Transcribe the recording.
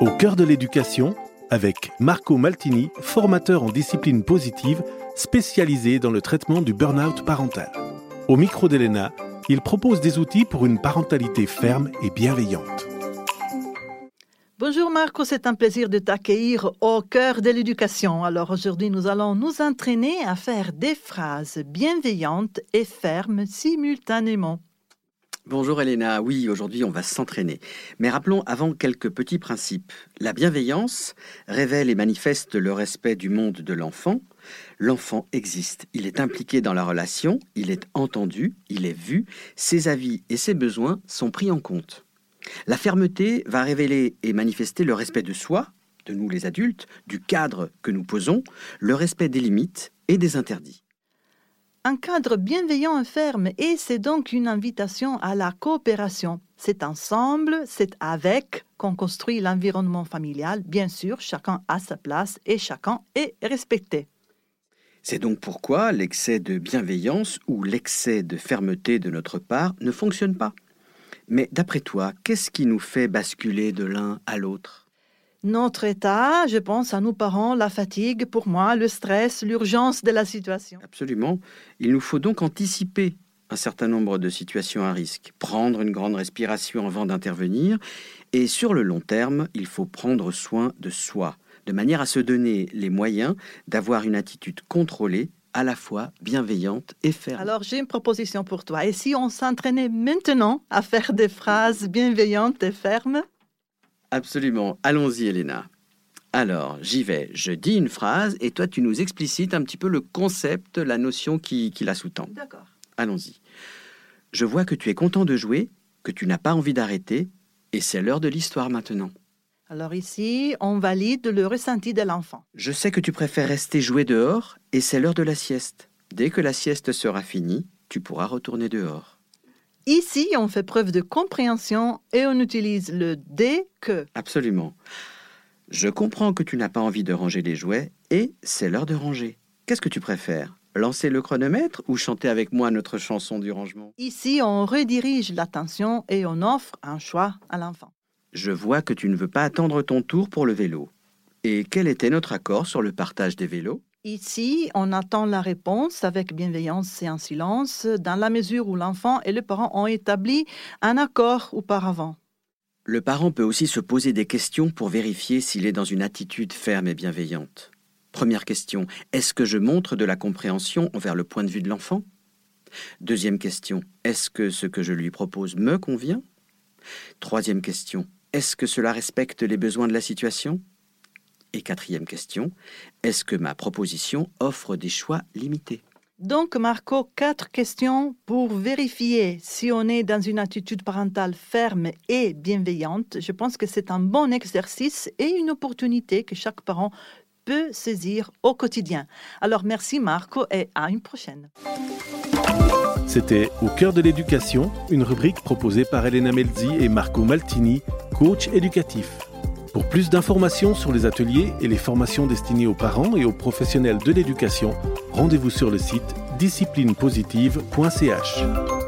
Au cœur de l'éducation, avec Marco Maltini, formateur en discipline positive, spécialisé dans le traitement du burn-out parental. Au micro d'Elena, il propose des outils pour une parentalité ferme et bienveillante. Bonjour Marco, c'est un plaisir de t'accueillir au cœur de l'éducation. Alors aujourd'hui, nous allons nous entraîner à faire des phrases bienveillantes et fermes simultanément. Bonjour Elena, oui, aujourd'hui on va s'entraîner. Mais rappelons avant quelques petits principes. La bienveillance révèle et manifeste le respect du monde de l'enfant. L'enfant existe, il est impliqué dans la relation, il est entendu, il est vu, ses avis et ses besoins sont pris en compte. La fermeté va révéler et manifester le respect de soi, de nous les adultes, du cadre que nous posons, le respect des limites et des interdits un cadre bienveillant et ferme et c'est donc une invitation à la coopération. C'est ensemble, c'est avec qu'on construit l'environnement familial. Bien sûr, chacun a sa place et chacun est respecté. C'est donc pourquoi l'excès de bienveillance ou l'excès de fermeté de notre part ne fonctionne pas. Mais d'après toi, qu'est-ce qui nous fait basculer de l'un à l'autre? Notre état, je pense à nos parents, la fatigue, pour moi, le stress, l'urgence de la situation. Absolument. Il nous faut donc anticiper un certain nombre de situations à risque, prendre une grande respiration avant d'intervenir, et sur le long terme, il faut prendre soin de soi, de manière à se donner les moyens d'avoir une attitude contrôlée, à la fois bienveillante et ferme. Alors j'ai une proposition pour toi. Et si on s'entraînait maintenant à faire des phrases bienveillantes et fermes? Absolument. Allons-y, Elena. Alors, j'y vais. Je dis une phrase et toi, tu nous explicites un petit peu le concept, la notion qui, qui la sous-tend. D'accord. Allons-y. Je vois que tu es content de jouer, que tu n'as pas envie d'arrêter, et c'est l'heure de l'histoire maintenant. Alors ici, on valide le ressenti de l'enfant. Je sais que tu préfères rester jouer dehors, et c'est l'heure de la sieste. Dès que la sieste sera finie, tu pourras retourner dehors. Ici, on fait preuve de compréhension et on utilise le dès que. Absolument. Je comprends que tu n'as pas envie de ranger les jouets et c'est l'heure de ranger. Qu'est-ce que tu préfères Lancer le chronomètre ou chanter avec moi notre chanson du rangement? Ici, on redirige l'attention et on offre un choix à l'enfant. Je vois que tu ne veux pas attendre ton tour pour le vélo. Et quel était notre accord sur le partage des vélos? Ici, on attend la réponse avec bienveillance et en silence, dans la mesure où l'enfant et le parent ont établi un accord auparavant. Le parent peut aussi se poser des questions pour vérifier s'il est dans une attitude ferme et bienveillante. Première question, est-ce que je montre de la compréhension envers le point de vue de l'enfant? Deuxième question, est-ce que ce que je lui propose me convient? Troisième question, est-ce que cela respecte les besoins de la situation? Et quatrième question, est-ce que ma proposition offre des choix limités? Donc, Marco, quatre questions pour vérifier si on est dans une attitude parentale ferme et bienveillante. Je pense que c'est un bon exercice et une opportunité que chaque parent peut saisir au quotidien. Alors, merci Marco et à une prochaine. C'était Au cœur de l'éducation, une rubrique proposée par Elena Melzi et Marco Maltini, coach éducatif. Pour plus d'informations sur les ateliers et les formations destinées aux parents et aux professionnels de l'éducation, rendez-vous sur le site disciplinepositive.ch.